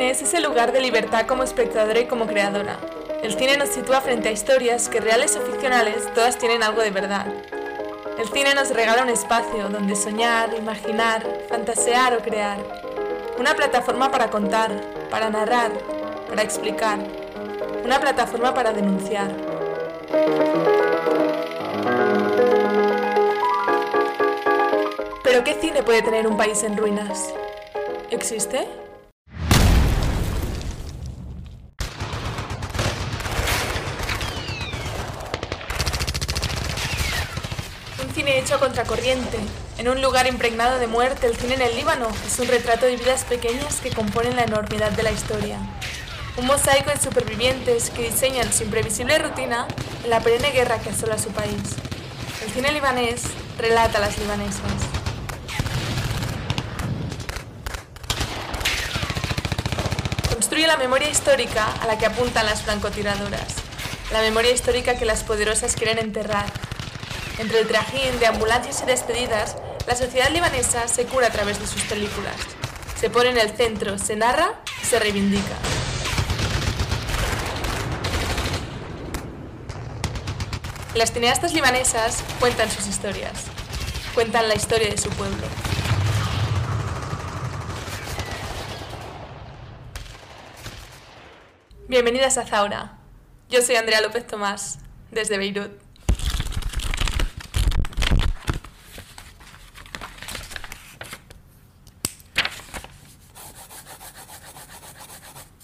cine es ese lugar de libertad como espectadora y como creadora. El cine nos sitúa frente a historias que reales o ficcionales todas tienen algo de verdad. El cine nos regala un espacio donde soñar, imaginar, fantasear o crear. Una plataforma para contar, para narrar, para explicar. Una plataforma para denunciar. ¿Pero qué cine puede tener un país en ruinas? ¿Existe? Un cine En un lugar impregnado de muerte, el cine en el Líbano es un retrato de vidas pequeñas que componen la enormidad de la historia. Un mosaico de supervivientes que diseñan sin previsible rutina la perenne guerra que asola su país. El cine libanés relata a las libanesas. Construye la memoria histórica a la que apuntan las francotiradoras. La memoria histórica que las poderosas quieren enterrar. Entre el trajín de ambulancias y despedidas, la sociedad libanesa se cura a través de sus películas. Se pone en el centro, se narra y se reivindica. Las cineastas libanesas cuentan sus historias, cuentan la historia de su pueblo. Bienvenidas a Zaura. Yo soy Andrea López Tomás, desde Beirut.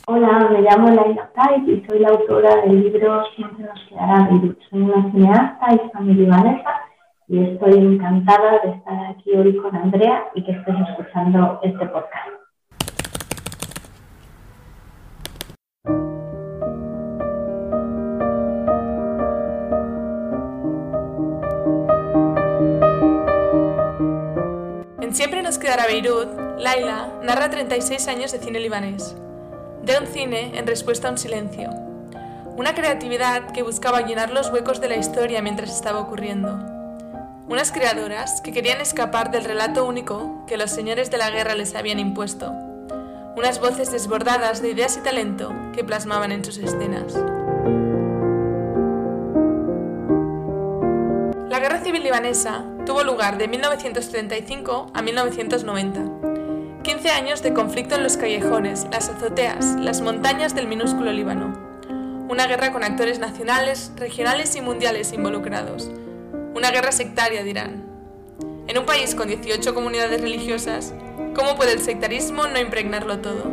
Hola, me llamo Laila Kait y soy la autora del libro Siempre nos quedará Beirut. Soy una cineasta hispano-libanesa y estoy encantada de estar aquí hoy con Andrea y que estés escuchando este podcast. En Siempre nos quedará Beirut, Laila narra 36 años de cine libanés. Un cine en respuesta a un silencio. Una creatividad que buscaba llenar los huecos de la historia mientras estaba ocurriendo. Unas creadoras que querían escapar del relato único que los señores de la guerra les habían impuesto. Unas voces desbordadas de ideas y talento que plasmaban en sus escenas. La guerra civil libanesa tuvo lugar de 1935 a 1990. 15 años de conflicto en los callejones, las azoteas, las montañas del minúsculo Líbano. Una guerra con actores nacionales, regionales y mundiales involucrados. Una guerra sectaria, dirán. En un país con 18 comunidades religiosas, ¿cómo puede el sectarismo no impregnarlo todo?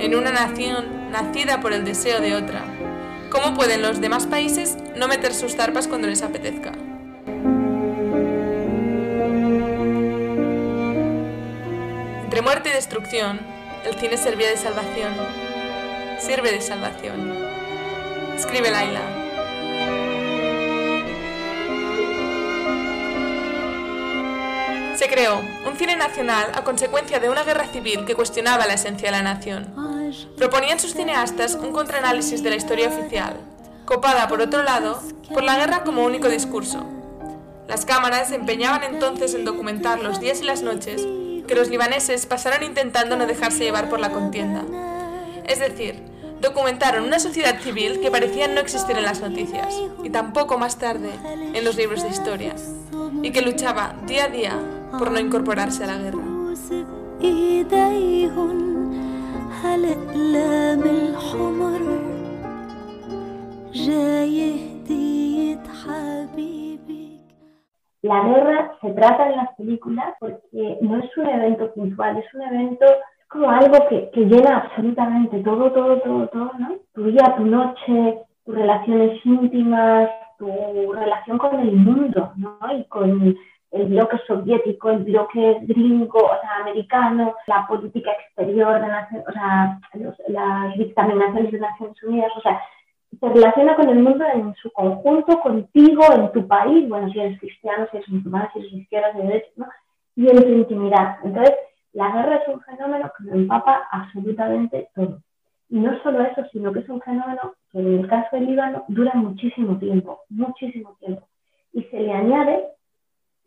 En una nación nacida por el deseo de otra, ¿cómo pueden los demás países no meter sus zarpas cuando les apetezca? Entre muerte y destrucción, el cine servía de salvación. Sirve de salvación. Escribe Laila. Se creó un cine nacional a consecuencia de una guerra civil que cuestionaba la esencia de la nación. Proponían sus cineastas un contraanálisis de la historia oficial, copada por otro lado por la guerra como único discurso. Las cámaras se empeñaban entonces en documentar los días y las noches que los libaneses pasaron intentando no dejarse llevar por la contienda. Es decir, documentaron una sociedad civil que parecía no existir en las noticias, y tampoco más tarde en los libros de historia, y que luchaba día a día por no incorporarse a la guerra. La guerra se trata en las películas porque no es un evento puntual, es un evento como algo que, que, llena absolutamente todo, todo, todo, todo, ¿no? Tu día, tu noche, tus relaciones íntimas, tu relación con el mundo, ¿no? Y con el bloque soviético, el bloque gringo, o sea, americano, la política exterior de Naciones, o sea, los, las dictaminaciones de Naciones Unidas, o sea, se relaciona con el mundo en su conjunto, contigo, en tu país, bueno, si eres cristiano, si eres musulmán, si eres izquierda, si eres derecha, ¿no? Y en tu intimidad. Entonces, la guerra es un fenómeno que lo empapa absolutamente todo. Y no solo eso, sino que es un fenómeno que en el caso del Líbano dura muchísimo tiempo, muchísimo tiempo. Y se le añade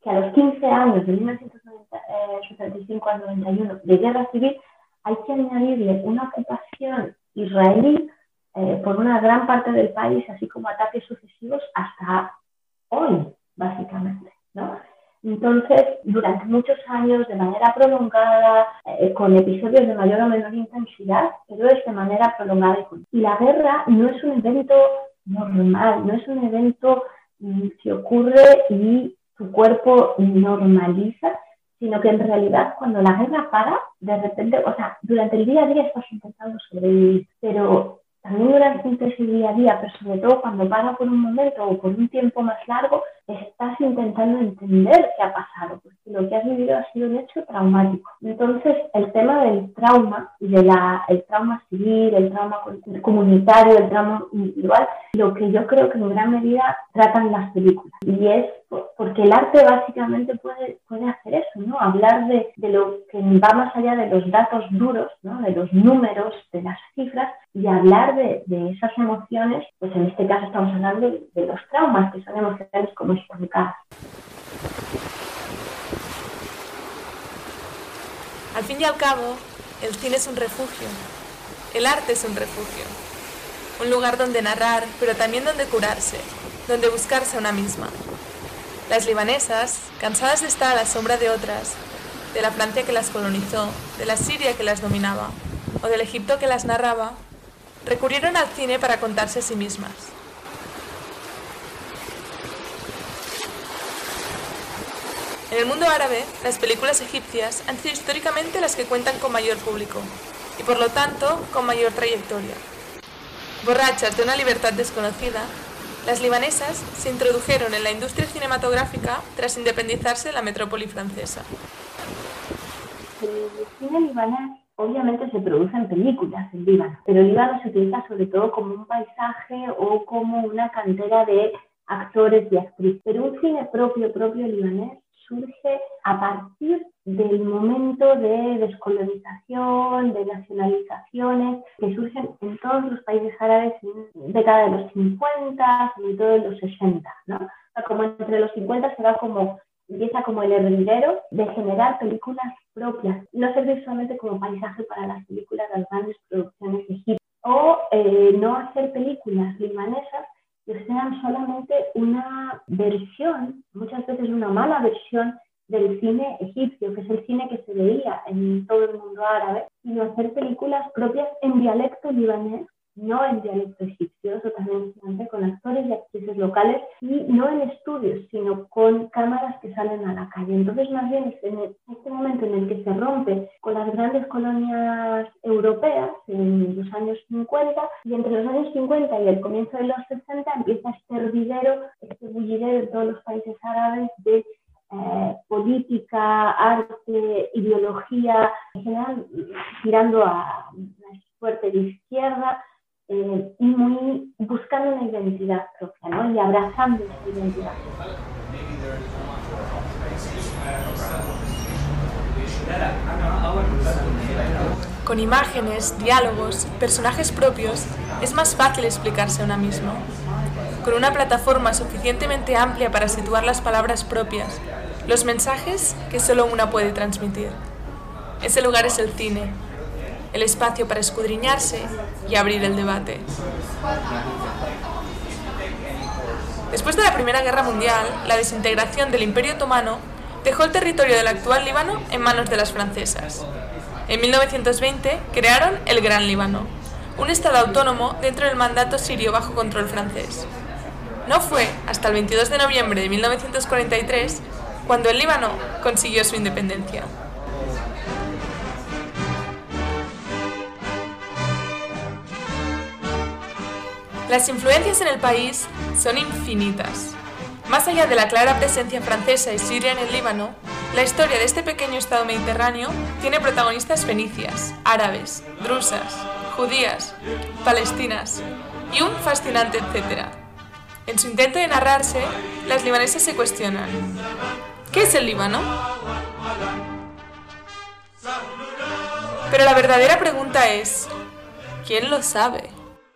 que a los 15 años, de 1975 al 91, de guerra civil, hay que añadirle una ocupación israelí eh, por una gran parte del país, así como ataques sucesivos hasta hoy, básicamente. ¿no? Entonces, durante muchos años, de manera prolongada, eh, con episodios de mayor o menor intensidad, pero es de manera prolongada. Y la guerra no es un evento normal, no es un evento mm, que ocurre y tu cuerpo normaliza, sino que en realidad cuando la guerra para, de repente, o sea, durante el día a día estás intentando sobrevivir, pero también durante ese día a día, pero sobre todo cuando para por un momento o por un tiempo más largo, estás intentando entender qué ha pasado, porque lo que has vivido ha sido un hecho traumático. Entonces, el tema del trauma, de la, el trauma civil, el trauma comunitario, el trauma individual, lo que yo creo que en gran medida tratan las películas. Y es porque el arte básicamente puede, puede hacer eso, ¿no? Hablar de, de lo que va más allá de los datos duros, ¿no? De los números, de las cifras, y hablar de, de esas emociones, pues en este caso estamos hablando de, de los traumas, que son emociones como al fin y al cabo, el cine es un refugio, el arte es un refugio, un lugar donde narrar, pero también donde curarse, donde buscarse a una misma. Las libanesas, cansadas de estar a la sombra de otras, de la Francia que las colonizó, de la Siria que las dominaba, o del Egipto que las narraba, recurrieron al cine para contarse a sí mismas. En el mundo árabe, las películas egipcias han sido históricamente las que cuentan con mayor público y por lo tanto con mayor trayectoria. Borrachas de una libertad desconocida, las libanesas se introdujeron en la industria cinematográfica tras independizarse de la metrópoli francesa. El cine libanés obviamente se producen películas en Líbano, pero el Líbano se utiliza sobre todo como un paisaje o como una cantera de actores y actrices. Pero un cine propio, propio libanés, surge a partir del momento de descolonización, de nacionalizaciones que surgen en todos los países árabes en década de los 50, sobre todo en los 60, ¿no? como entre los 50 se va como empieza como el hervidero de generar películas propias, no servir solamente como paisaje para las películas de las grandes producciones egipcias, o eh, no hacer películas libanesas que sean solamente una versión, muchas veces una mala versión del cine egipcio, que es el cine que se veía en todo el mundo árabe, sino hacer películas propias en dialecto libanés no en dialecto egipcio, eso también se con actores y actrices locales, y no en estudios, sino con cámaras que salen a la calle. Entonces, más bien, en este momento en el que se rompe con las grandes colonias europeas, en los años 50, y entre los años 50 y el comienzo de los 60 empieza este hervidero, este bullidero en todos los países árabes de eh, política, arte, ideología, en general girando a una fuerte de izquierda, eh, muy buscando una identidad propia ¿no? y abrazando esa identidad. Con imágenes, diálogos, personajes propios, es más fácil explicarse a una misma. Con una plataforma suficientemente amplia para situar las palabras propias, los mensajes que solo una puede transmitir. Ese lugar es el cine, el espacio para escudriñarse y abrir el debate. Después de la Primera Guerra Mundial, la desintegración del Imperio Otomano dejó el territorio del actual Líbano en manos de las francesas. En 1920 crearon el Gran Líbano, un estado autónomo dentro del mandato sirio bajo control francés. No fue hasta el 22 de noviembre de 1943 cuando el Líbano consiguió su independencia. Las influencias en el país son infinitas. Más allá de la clara presencia francesa y siria en el Líbano, la historia de este pequeño estado mediterráneo tiene protagonistas fenicias, árabes, drusas, judías, palestinas y un fascinante etcétera. En su intento de narrarse, las libanesas se cuestionan, ¿qué es el Líbano? Pero la verdadera pregunta es, ¿quién lo sabe?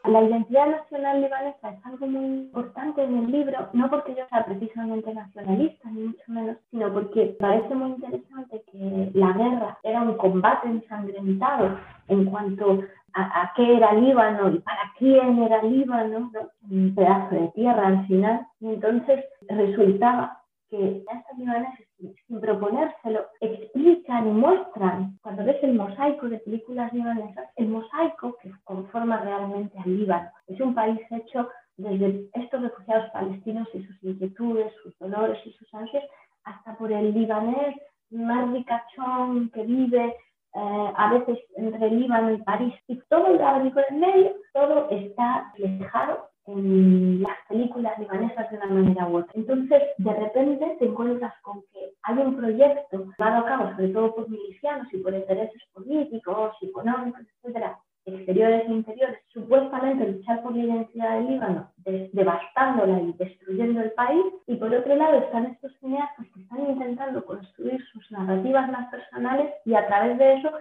La identidad nacional libanesa es algo muy importante en el libro, no porque yo sea precisamente nacionalista, ni mucho menos, sino porque parece muy interesante que la guerra era un combate ensangrentado en cuanto a, qué era Líbano y para quién era Líbano, un pedazo de tierra al final. Y entonces resultaba que estos libaneses, sin proponérselo, explican y muestran, cuando ves el mosaico de películas libanesas, el mosaico que conforma realmente al Líbano. Es un país hecho desde estos refugiados palestinos y sus inquietudes, sus dolores y sus ansias, hasta por el libanés más ricachón que vive eh, a veces entre Líbano y París, y todo el abanico en medio, todo está reflejado en las películas libanesas de una manera u otra. Entonces, de repente te encuentras con que hay un proyecto llevado a cabo, sobre todo por milicianos y por intereses políticos, económicos, etcétera, exteriores e interiores, supuestamente luchar por la identidad del Líbano, devastándola y destruyendo el país, y por otro lado están estos cineastas que están intentando construir sus narrativas más personales y a través de eso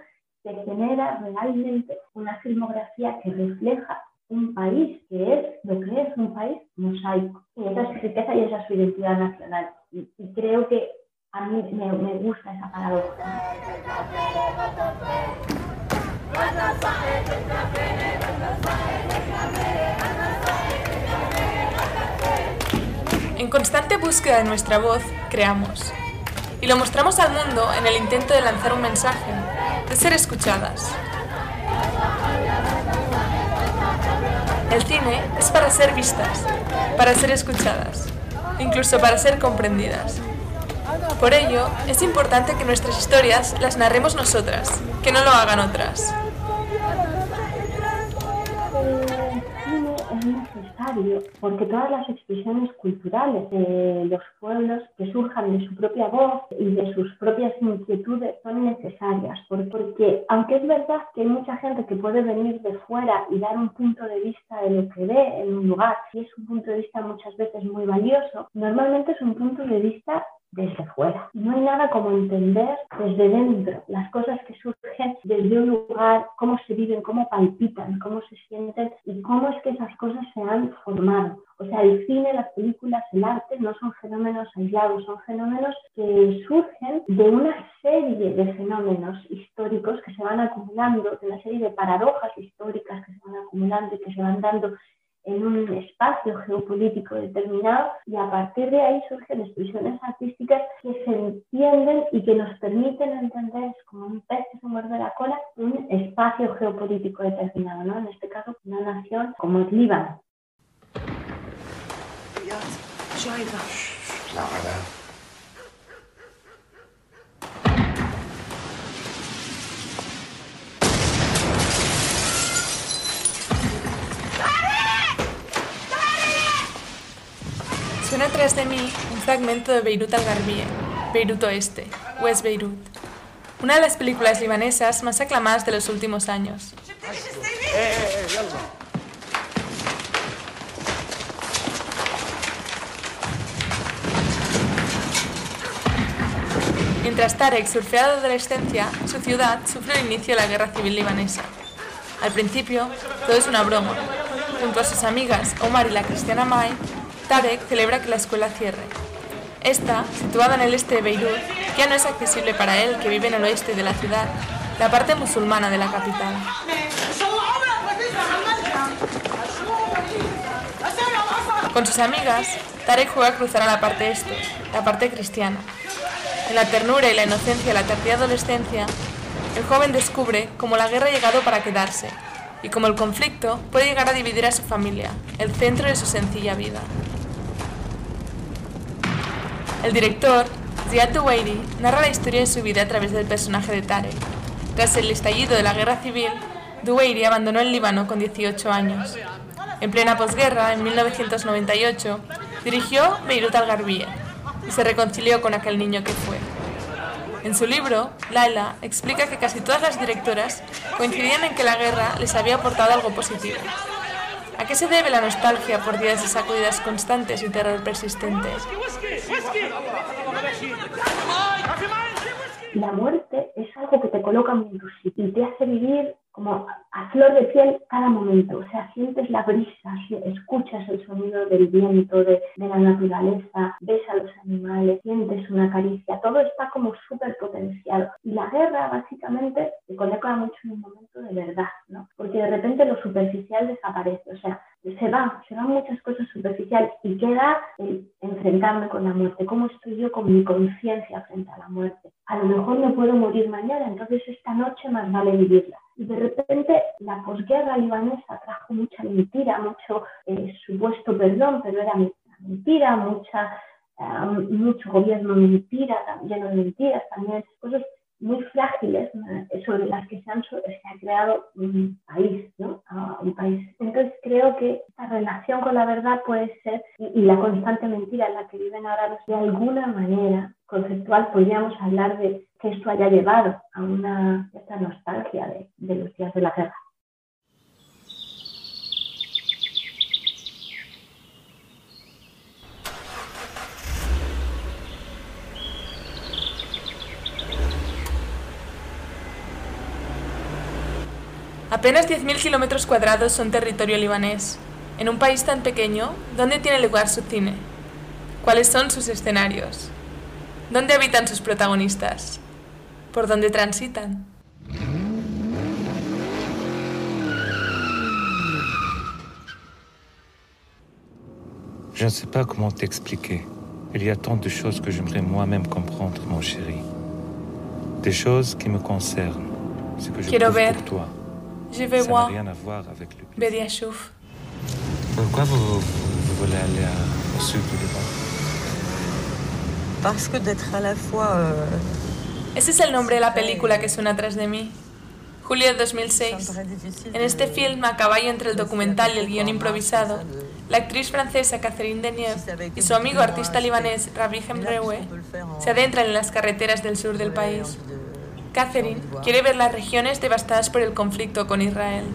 se genera realmente una filmografía que refleja un país que es lo que es un país mosaico. Y esa es su riqueza y esa es su identidad nacional. Y, creo que a mí me, me gusta esa paradoja. En constante búsqueda de nuestra voz, creamos. Y lo mostramos al mundo en el intento de lanzar un mensaje, de ser escuchadas. El cine es para ser vistas, para ser escuchadas, incluso para ser comprendidas. Por ello, es importante que nuestras historias las narremos nosotras, que no lo hagan otras. Porque todas las expresiones culturales de los pueblos que surjan de su propia voz y de sus propias inquietudes son necesarias, porque aunque es verdad que hay mucha gente que puede venir de fuera y dar un punto de vista de lo que ve en un lugar, y es un punto de vista muchas veces muy valioso, normalmente es un punto de vista desde fuera. No hay nada como entender desde dentro las cosas que surgen desde un lugar, cómo se viven, cómo palpitan, cómo se sienten y cómo es que esas cosas se han formado. O sea, el cine, las películas, el arte no son fenómenos aislados, son fenómenos que surgen de una serie de fenómenos históricos que se van acumulando, de una serie de paradojas históricas que se van acumulando y que se van dando en un espacio geopolítico determinado y a partir de ahí surgen expresiones artísticas que se entienden y que nos permiten entender como un pez que se muerde la cola un espacio geopolítico determinado, ¿no? En este caso una nación como el Líbano. Suena atrás de mí un fragmento de Beirut al Garbie, Beirut Oeste, West Beirut, una de las películas libanesas más aclamadas de los últimos años. Mientras Tarek surfea de adolescencia, su ciudad sufre el inicio de la guerra civil libanesa. Al principio, todo es una broma. Junto a sus amigas Omar y la cristiana Mai, Tarek celebra que la escuela cierre. Esta, situada en el este de Beirut, ya no es accesible para él, que vive en el oeste de la ciudad, la parte musulmana de la capital. Con sus amigas, Tarek juega a cruzar a la parte este, la parte cristiana. En la ternura y la inocencia de la tardía adolescencia, el joven descubre cómo la guerra ha llegado para quedarse y cómo el conflicto puede llegar a dividir a su familia, el centro de su sencilla vida. El director, Ziad Duwairi, narra la historia de su vida a través del personaje de Tarek. Tras el estallido de la guerra civil, Duwairi abandonó el Líbano con 18 años. En plena posguerra, en 1998, dirigió Beirut al Garbie y se reconcilió con aquel niño que fue. En su libro, Laila explica que casi todas las directoras coincidían en que la guerra les había aportado algo positivo. ¿A qué se debe la nostalgia por días de sacudidas constantes y terror persistente? La muerte es algo que te coloca sitio y te hace vivir como a flor de piel cada momento, o sea, sientes la brisa, escuchas el sonido del viento, de, la naturaleza, ves a los animales, sientes una caricia, todo está como súper potenciado. Y la guerra básicamente se coloca mucho en un momento de verdad, ¿no? Porque de repente lo superficial desaparece, o sea, se va, se van muchas cosas superficiales y queda el enfrentarme con la muerte, cómo estoy yo con mi conciencia frente a la muerte. A lo mejor no puedo morir mañana, entonces esta noche más vale vivirla. Y de repente la posguerra libanesa trajo mucha mentira, mucho eh, supuesto perdón, pero era mentira, mucha, eh, mucho gobierno mentira, lleno de mentiras, también cosas muy frágiles sobre las que se, han, ha creado un país, ¿no? un país. Entonces creo que esta relación con la verdad puede ser, y, la constante mentira en la que viven ahora de alguna manera conceptual podríamos hablar de que esto haya llevado a una cierta nostalgia de, de los días de la guerra. Apenas 10.000 kilómetros cuadrados son territorio libanés. En un país tan pequeño, ¿dónde tiene lugar su cine? ¿Cuáles son sus escenarios? ¿Dónde habitan sus protagonistas? ¿Por dónde transitan? Je ne sais pas comment t'expliquer. Il y a tant de choses que j'aimerais moi-même comprendre, mon chéri. Des choses qui me concernent. Ce que je Quiero ver. pour toi. Je vais Ça n'a voir rien à voir avec le plaisir. Bedia Chouf. Pourquoi vous, vous voulez aller à- au sud du Liban Parce que d'être à la fois euh, Ese es el nombre de la película que suena atrás de mí. Julio de 2006. En este film, a caballo entre el documental y el guion improvisado, la actriz francesa Catherine Deneuve y su amigo artista libanés Rabi Hemrewe se adentran en las carreteras del sur del país. Catherine quiere ver las regiones devastadas por el conflicto con Israel.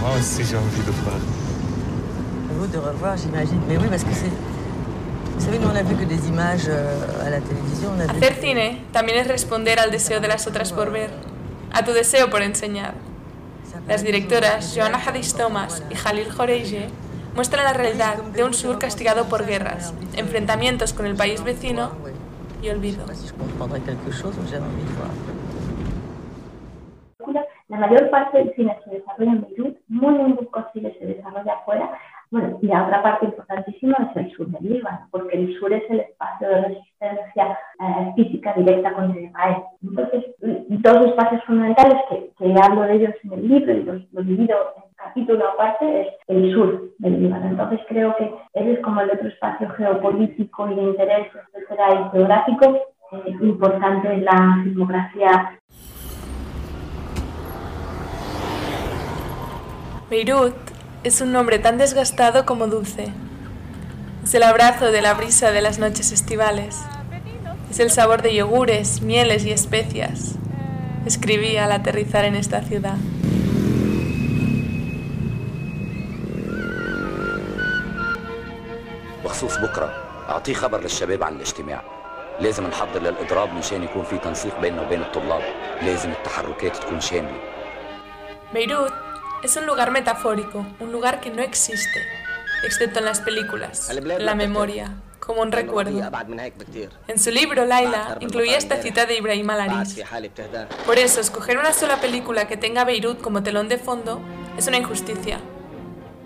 Moi aussi, j'ai envie de voir. Vous de revoir, j'imagine. Mais oui, parce que c'est. Vous savez, nous, on n'a vu que des images à la télévision. On a vu... Hacer cine también es responder al deseo de las otras por ver, a tu deseo por enseñar. Las directoras Joanna Hadis Thomas y Khalil Horeige muestran la realidad de un sur castigado por guerras, enfrentamientos con el país vecino y olvido. Si je comprendrais quelque chose, j'ai envie de voir. La mayor parte del cine se desarrolla en Beirut, muy, muy poco cine se desarrolla afuera. Bueno, y la otra parte importantísima es el sur del Líbano, porque el sur es el espacio de resistencia eh, física directa contra Israel. Entonces, dos espacios fundamentales que, que hablo de ellos en el libro y los, los divido en capítulo aparte es el sur del Líbano. Entonces, creo que ese es como el otro espacio geopolítico y de interés, etcétera, y geográfico eh, importante en la filmografía Beirut es un nombre tan desgastado como dulce. Es el abrazo de la brisa de las noches estivales. Es el sabor de yogures, mieles y especias. Escribí al aterrizar en esta ciudad. بخصوص بكرة أعطيه خبر للشباب عن الاجتماع لازم نحضر للإضراب مشان يكون في تنسيق بيننا وبين الطلاب لازم التحركات تكون شاملة Beirut es un lugar metafórico, un lugar que no existe, excepto en las películas, la memoria, como un recuerdo. En su libro, Laila incluía esta cita de Ibrahim Alaris. Por eso, escoger una sola película que tenga Beirut como telón de fondo es una injusticia.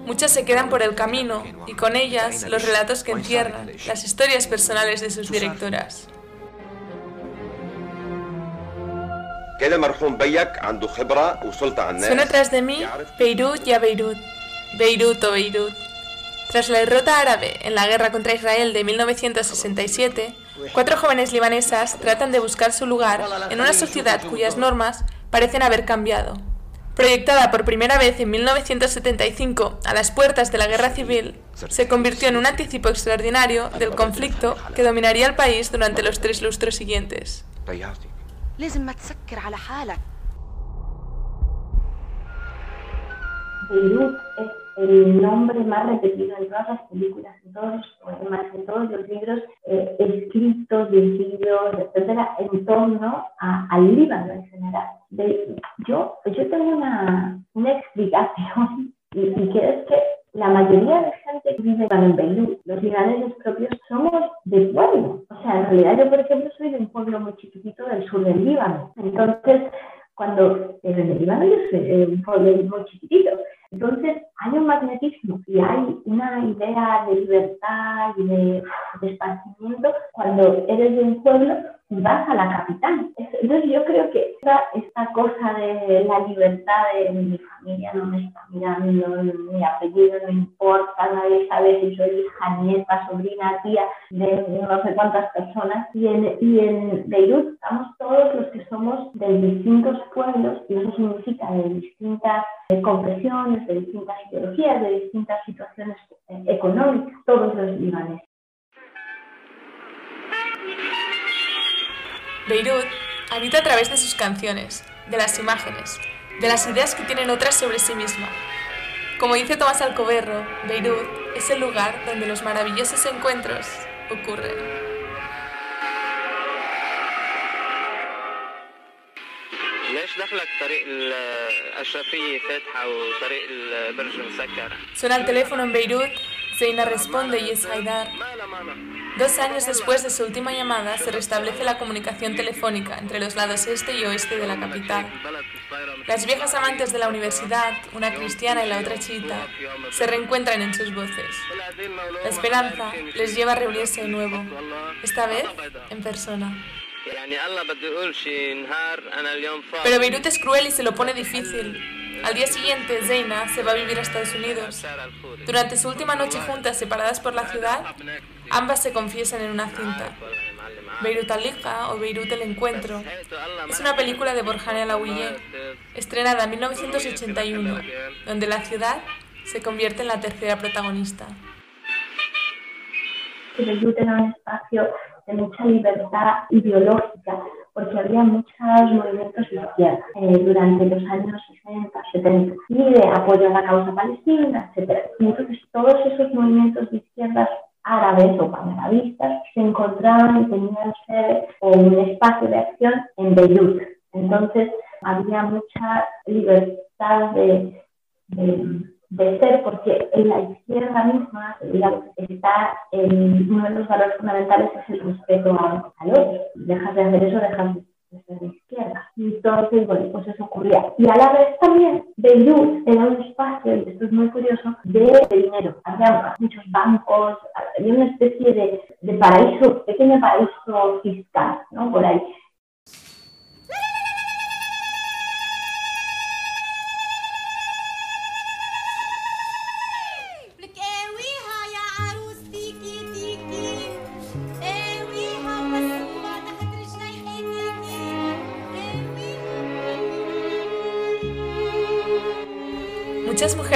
Muchas se quedan por el camino y con ellas los relatos que encierran, las historias personales de sus directoras. Suena tras de mí Beirut y a Beirut. Beirut o Beirut. Tras la derrota árabe en la guerra contra Israel de 1967, cuatro jóvenes libanesas tratan de buscar su lugar en una sociedad cuyas normas parecen haber cambiado. Proyectada por primera vez en 1975 a las puertas de la guerra civil, se convirtió en un anticipo extraordinario del conflicto que dominaría el país durante los tres lustros siguientes. ضيعتك لازم ما تسكر على حالك Beirut es el nombre más repetido en todas las películas, en todos los poemas, en todos los libros eh, escritos, virgilios, etcétera, en torno al Líbano en general. yo, pues yo tengo una, una explicación y, y que es que la mayoría de gente que vive en Beirut, los libaneses propios, somos de pueblo. O sea, en realidad yo, por ejemplo, soy de un pueblo muy chiquitito del sur del Líbano. Entonces, cuando en el Líbano yo soy de un pueblo muy chiquitito. Entonces, hay un magnetismo y hay una idea de libertad y de, de esparcimiento cuando eres de un pueblo y vas a la capital. Entonces, yo creo que esta, esta cosa de la libertad de mi familia no me está mirando, mi apellido no importa, nadie sabe si soy hija, nieta, sobrina, tía de no sé cuántas personas. Y en, y en Beirut estamos todos los que somos de distintos pueblos y eso significa de distintas eh, confesiones, de distintas ideologías, de distintas situaciones eh, económicas, todos los libaneses. Beirut habita a través de sus canciones, de las imágenes, de las ideas que tienen otras sobre sí misma. Como dice Tomás Alcoberro, Beirut es el lugar donde los maravillosos encuentros ocurren. Suena el teléfono en Beirut, Zeina responde y es Haidar. Dos años después de su última llamada, se restablece la comunicación telefónica entre los lados este y oeste de la capital. Las viejas amantes de la universidad, una cristiana y la otra chiita, se reencuentran en sus voces. La esperanza les lleva a reunirse de nuevo, esta vez en persona. Pero Beirut es cruel y se lo pone difícil. Al día siguiente, Zeina se va a vivir a Estados Unidos. Durante su última noche juntas, separadas por la ciudad, ambas se confiesan en una cinta. Beirut al o Beirut el Encuentro es una película de Borjane Alaouille, estrenada en 1981, donde la ciudad se convierte en la tercera protagonista. Beirut era un espacio de mucha libertad ideológica, porque había muchos movimientos de izquierda eh, durante los años 60, 70, y apoyo a la causa palestina, etc. Entonces todos esos movimientos de izquierdas árabes o panarabistas se encontraban y tenían un espacio de acción en Beirut. Entonces había mucha libertad de de ser, porque en la izquierda misma, está en uno de los valores fundamentales es el respeto al, otro. Dejas de hacer eso, dejas de ser de izquierda. Entonces, bueno, pues eso ocurría. Y a la vez también, Beirut era un espacio, y esto es muy curioso, de, dinero. Había muchos bancos, había una especie de, de paraíso, pequeño paraíso fiscal, ¿no? Por ahí.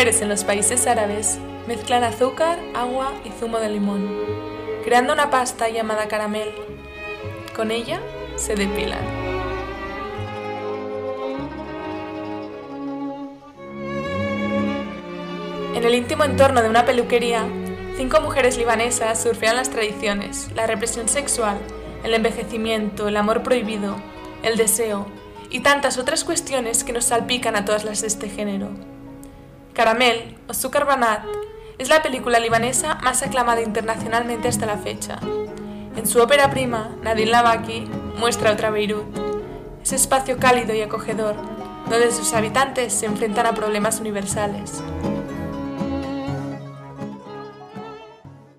En los países árabes mezclan azúcar, agua y zumo de limón, creando una pasta llamada caramel. Con ella se depilan. En el íntimo entorno de una peluquería, cinco mujeres libanesas surfean las tradiciones, la represión sexual, el envejecimiento, el amor prohibido, el deseo y tantas otras cuestiones que nos salpican a todas las de este género. Caramel o Sukar Banat es la película libanesa más aclamada internacionalmente hasta la fecha. En su ópera prima, Nadine Lavaki muestra otra Beirut, ese espacio cálido y acogedor donde sus habitantes se enfrentan a problemas universales.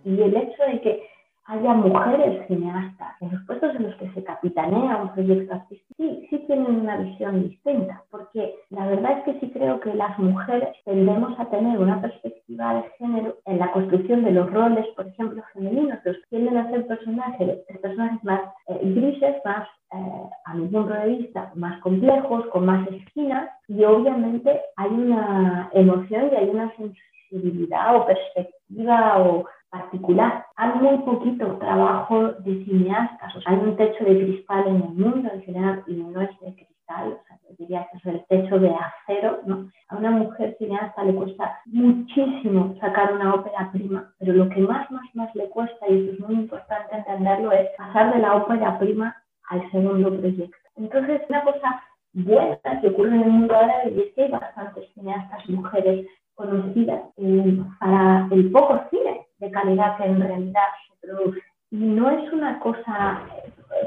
Y el hecho de que haya mujeres cineastas en los puestos en los que se capitanea un proyecto artístico, sí, sí tienen una visión distinta, porque la verdad es que sí creo que las mujeres tendemos a tener una perspectiva de género en la construcción de los roles, por ejemplo, femeninos, que tienden a ser personajes, personajes más eh, grises, más, eh, a mi punto de vista, más complejos, con más esquinas, y obviamente hay una emoción y hay una sensibilidad o perspectiva o particular. Hay muy poquito trabajo de cineastas, o sea, hay un techo de cristal en el mundo en general y no es de cristal, o sea, diría que es el techo de acero, ¿no? A una mujer cineasta le cuesta muchísimo sacar una ópera prima, pero lo que más, más, más le cuesta, y eso es muy importante entenderlo, es pasar de la ópera prima al segundo proyecto. Entonces, una cosa buena que ocurre en el mundo árabe es que hay bastantes cineastas mujeres conocidas eh, para el poco cine de calidad que en realidad se produce. Y no es una cosa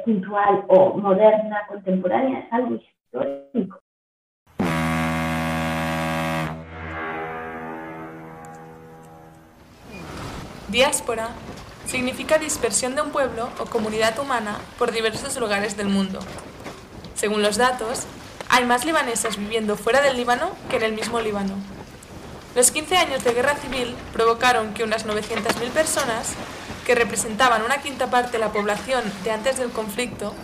puntual o moderna, contemporánea, es algo histórico. Diáspora significa dispersión de un pueblo o comunidad humana por diversos lugares del mundo. Según los datos, hay más libaneses viviendo fuera del Líbano que en el mismo Líbano. Los 15 años de guerra civil provocaron que unas 900.000 personas, que representaban una quinta parte de la población de antes del conflicto,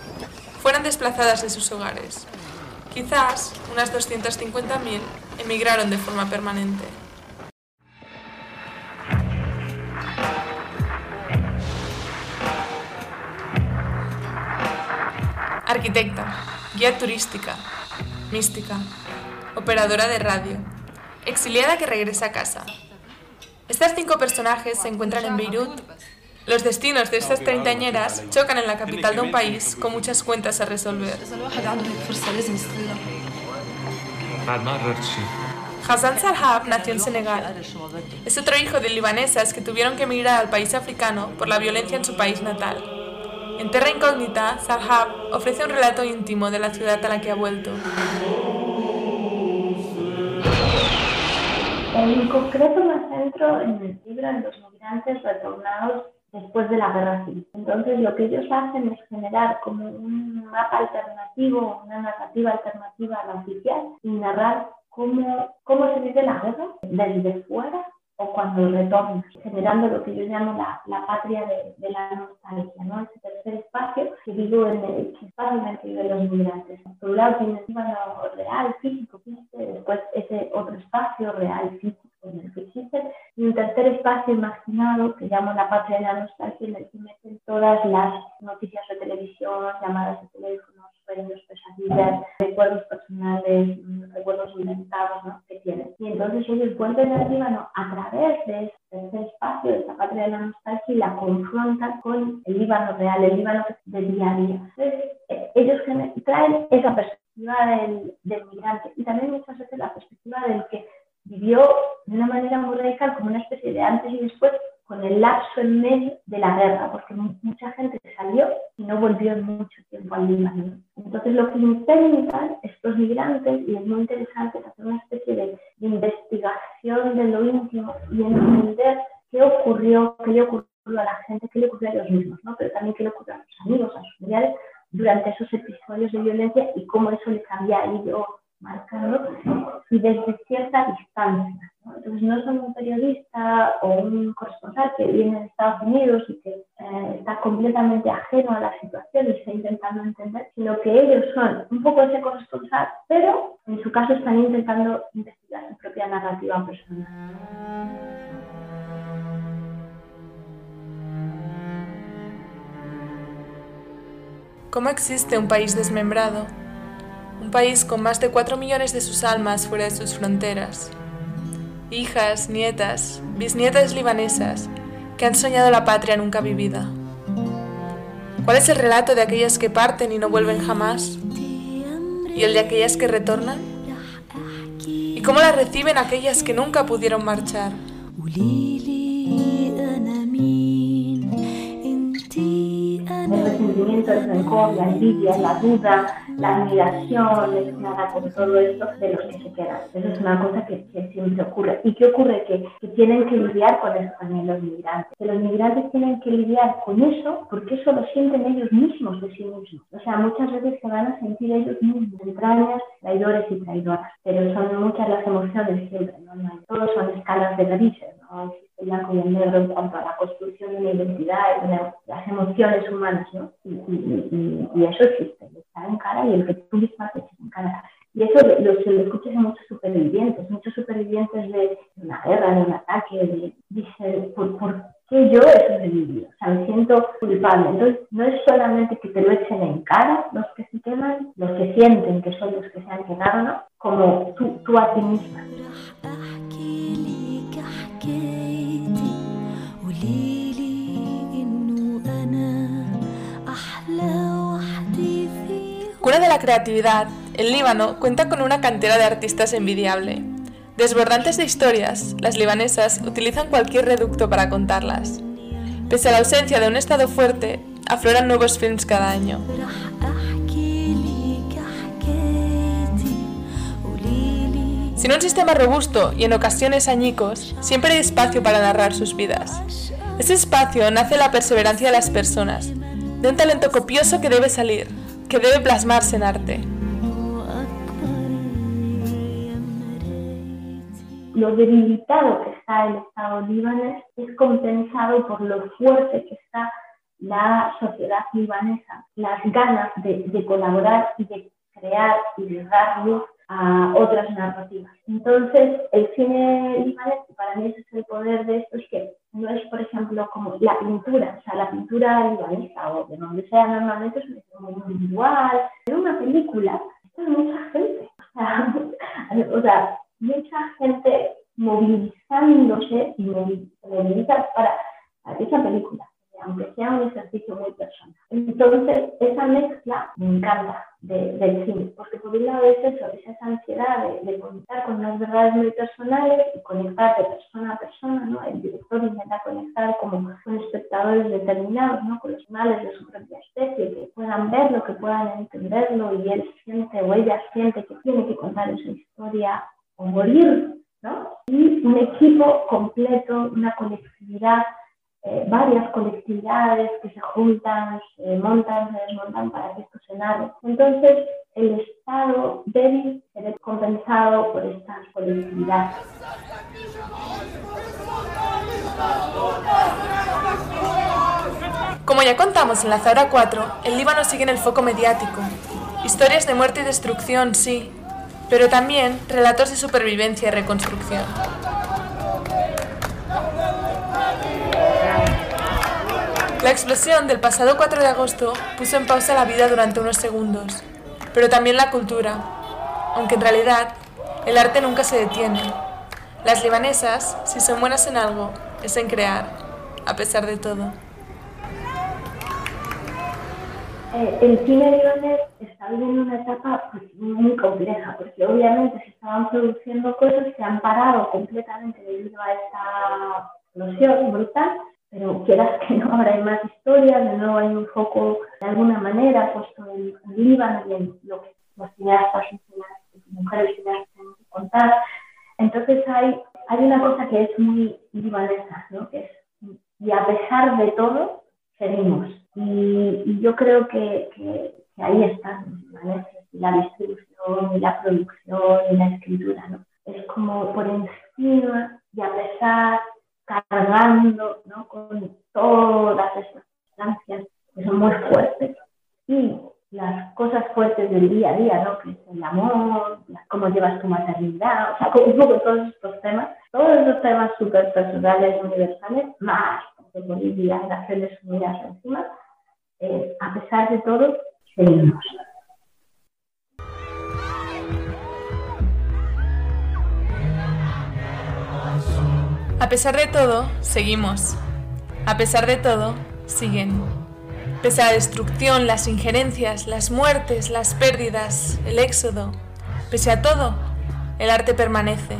fueran desplazadas de sus hogares. Quizás unas 250.000 emigraron de forma permanente. Arquitecta, guía turística, mística, operadora de radio, exiliada que regresa a casa. Estas cinco personajes se encuentran en Beirut. Los destinos de estas treintañeras chocan en la capital de un país con muchas cuentas a resolver. Hassan Salhab nació en Senegal. Es otro hijo de libanesas que tuvieron que emigrar al país africano por la violencia en su país natal. En Terra Incógnita, Salhab ofrece un relato íntimo de la ciudad a la que ha vuelto. En concreto me centro en el libro en los migrantes retornados después de la guerra civil. Entonces lo que ellos hacen es generar como un mapa alternativo, una narrativa alternativa a la oficial y narrar cómo, cómo se vive la guerra desde fuera o cuando retornas, generando lo que yo llamo la, la patria de, de, la nostalgia, ¿no? ese tercer espacio que vivo en el, espacio en el que viven los migrantes. Por un lado tienes lo real, físico, existe, después ese otro espacio real, físico, en el que existe, y un tercer espacio imaginado que llamo la patria de la nostalgia, en el que meten todas las noticias de televisión, llamadas de teléfono, sueños, pesadillas, recuerdos personales, recuerdos inventados ¿no? que tienen. Y entonces ellos vuelven al Líbano a través de ese espacio, de esa patria de la nostalgia, y la confrontan con el Líbano real, el Líbano del día a día. Entonces, ellos traen esa perspectiva del, del migrante y también muchas veces la perspectiva del que vivió de una manera muy radical como una especie de antes y después con el lapso en medio de la guerra, porque mucha gente salió y no volvió en mucho tiempo al Líbano. Entonces lo que intentan estos migrantes, y es muy interesante, es hacer una especie de, investigación de lo íntimo y entender qué ocurrió, qué le ocurrió a la gente, qué le ocurrió a ellos mismos, ¿no? pero también qué le ocurrió a sus amigos, a sus familiares durante esos episodios de violencia y cómo eso les había ido marcando y desde cierta distancia. Entonces no son un periodista o un corresponsal que viene de Estados Unidos y que eh, está completamente ajeno a la situación y está intentando entender, sino que ellos son un poco ese corresponsal, pero en su caso están intentando investigar su propia narrativa personal. ¿Cómo existe un país desmembrado? Un país con más de 4 millones de sus almas fuera de sus fronteras. Hijas, nietas, bisnietas libanesas que han soñado la patria nunca vivida. ¿Cuál es el relato de aquellas que parten y no vuelven jamás? ¿Y el de aquellas que retornan? ¿Y cómo la reciben aquellas que nunca pudieron marchar? El rencor, la envidia, la duda, la admiración mezclada con todo esto de los que se quedan. Eso es una cosa que, siempre ocurre. ¿Y qué ocurre? Que, que, tienen que lidiar con eso también los migrantes. Que los migrantes tienen que lidiar con eso porque eso lo sienten ellos mismos de sí mismos. O sea, muchas veces se van a sentir ellos mismos entrañas, traidores y traidoras. Pero son muchas las emociones siempre, ¿no? Todos son escalas de grises, ¿no? Y el negro en cuanto a la construcción de una identidad, de las emociones humanas, ¿no? Y, y, y, eso existe, está en cara y el que tú misma te en cara. Y eso lo, lo escuchas a muchos supervivientes, muchos supervivientes de una guerra, de un ataque, de, dicen, ¿por, ¿por qué yo he sobrevivido? O sea, me siento culpable. Entonces, no es solamente que te lo echen en cara los que se queman, los que sienten que son los que se han quedado, ¿no? Como tú, tú a ti misma. Cuna de la creatividad, el Líbano cuenta con una cantera de artistas envidiable. Desbordantes de historias, las libanesas utilizan cualquier reducto para contarlas. Pese a la ausencia de un Estado fuerte, afloran nuevos films cada año. Sin un sistema robusto y en ocasiones añicos, siempre hay espacio para narrar sus vidas. Ese espacio nace la perseverancia de las personas, de un talento copioso que debe salir, que debe plasmarse en arte. Lo debilitado que está el Estado libanés es compensado por lo fuerte que está la sociedad libanesa, las ganas de, colaborar y de crear y de dar luz a otras narrativas. Entonces, el cine libanés, para mí es el poder de esto, es que no es, por ejemplo, como la pintura, o sea, la pintura libanesa o de donde sea normalmente es muy individual. En una película, es mucha gente, o sea, o sea, mucha gente movilizándose y moviliza para, para esa película aunque sea un ejercicio muy personal. Entonces, esa mezcla me encanta del cine, porque por un lado es eso, es esa ansiedad de, conectar con unas verdades muy personales y conectar de persona a persona, ¿no? El director intenta conectar como con espectadores determinados, ¿no? Con los animales de su propia especie, que puedan verlo, que puedan entenderlo y él siente o ella siente que tiene que contar esa historia o morir, ¿no? Y un equipo completo, una colectividad eh, varias colectividades que se juntan, montan, se desmontan para que esto se narre. Entonces, el Estado debe ser compensado por estas colectividades. Como ya contamos en la Zahara 4, el Líbano sigue en el foco mediático. Historias de muerte y destrucción, sí, pero también relatos de supervivencia y reconstrucción. La explosión del pasado 4 de agosto puso en pausa la vida durante unos segundos, pero también la cultura, aunque en realidad el arte nunca se detiene. Las libanesas, si son buenas en algo, es en crear, a pesar de todo. Eh, el cine libanés está viviendo una etapa pues, muy compleja, porque obviamente se estaban produciendo cosas que han parado completamente debido a esta explosión brutal pero quieras que no, ahora hay más historias, de nuevo hay un foco de alguna manera puesto en, el Líbano y en lo que los cineastas y mujeres cineastas tienen que contar. Entonces hay, hay una cosa que es muy libanesa, ¿no? que es, y a pesar de todo, seguimos. Y, yo creo que, que, ahí están los libaneses, la distribución, y la producción, y la escritura. ¿no? Es como por encima y a pesar cargando ¿no? con todas esas sustancias que son muy fuertes y las cosas fuertes del día a día, ¿no? que es el amor, cómo llevas tu maternidad, o sea, un poco todos estos temas, todos esos temas súper personales, universales, más Bolivia, Naciones Unidas encima, eh, a pesar de todo, seguimos. A pesar de todo, seguimos. A pesar de todo, siguen. Pese a la destrucción, las injerencias, las muertes, las pérdidas, el éxodo, pese a todo, el arte permanece.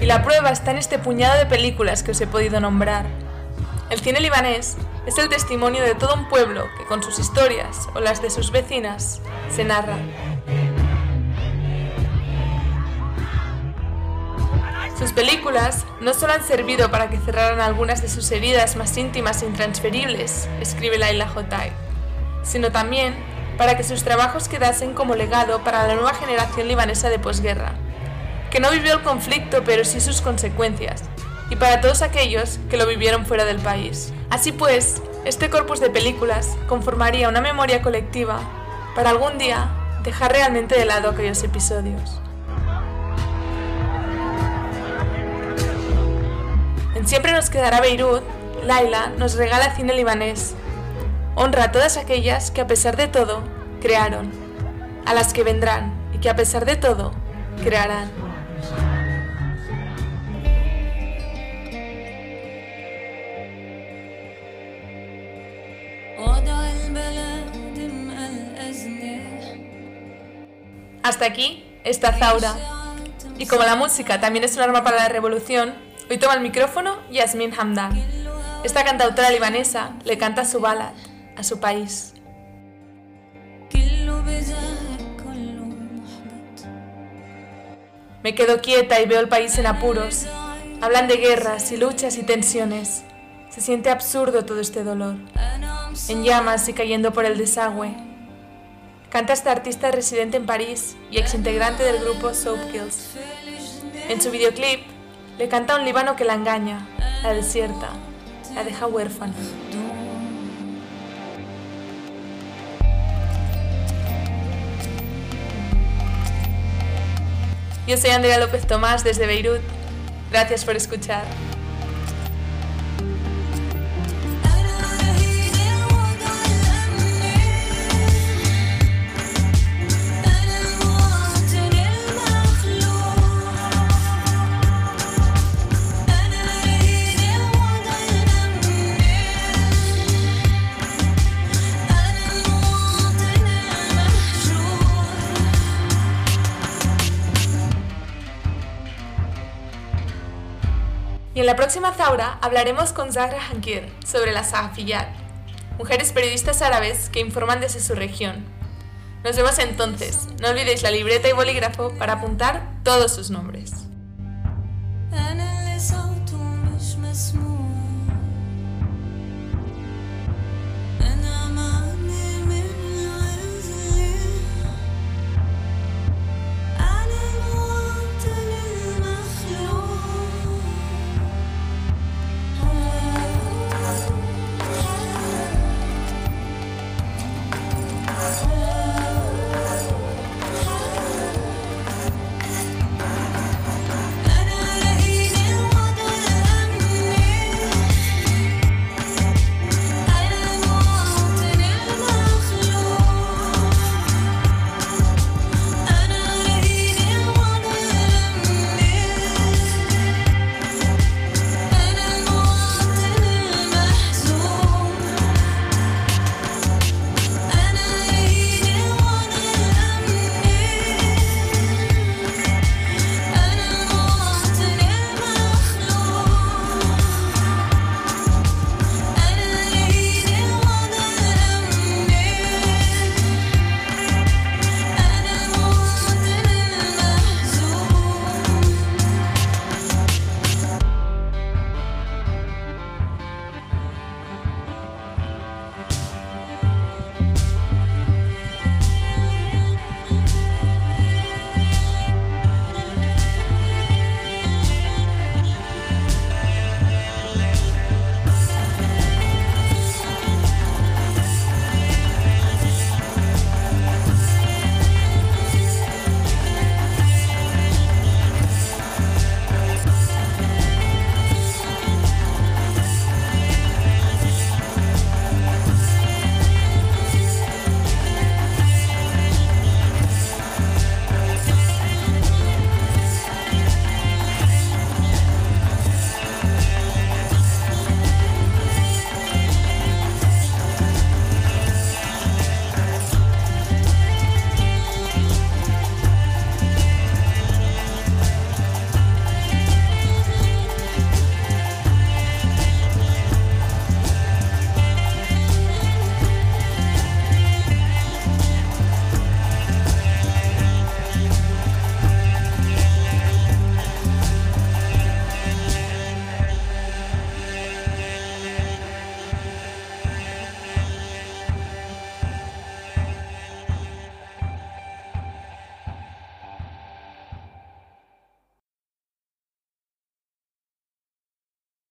Y la prueba está en este puñado de películas que os he podido nombrar. El cine libanés es el testimonio de todo un pueblo que con sus historias o las de sus vecinas se narra. Sus películas no solo han servido para que cerraran algunas de sus heridas más íntimas e intransferibles, escribe Laila Hotay, sino también para que sus trabajos quedasen como legado para la nueva generación libanesa de posguerra, que no vivió el conflicto pero sí sus consecuencias, y para todos aquellos que lo vivieron fuera del país. Así pues, este corpus de películas conformaría una memoria colectiva para algún día dejar realmente de lado aquellos episodios. Siempre nos quedará Beirut, Laila nos regala cine libanés. Honra a todas aquellas que a pesar de todo, crearon. a las que vendrán y que a pesar de todo, crearán. Hasta aquí está Zaura. Y como la música también es un arma para la revolución, hoy toma el micrófono Yasmin Hamdan. Esta cantautora libanesa le canta su ballad, a su país. Me quedo quieta y veo el país en apuros. Hablan de guerras y luchas y tensiones. Se siente absurdo todo este dolor. En llamas y cayendo por el desagüe. Canta esta artista residente en París y exintegrante del grupo Soapkills. En su videoclip, le canta un líbano que la engaña, la desierta, la deja huérfana. Yo soy Andrea López Tomás desde Beirut. Gracias por escuchar. En la próxima Zaura hablaremos con Zahra Hankir sobre la Sahafiyat, mujeres periodistas árabes que informan desde su región. Nos vemos entonces. No olvidéis la libreta y bolígrafo para apuntar todos sus nombres.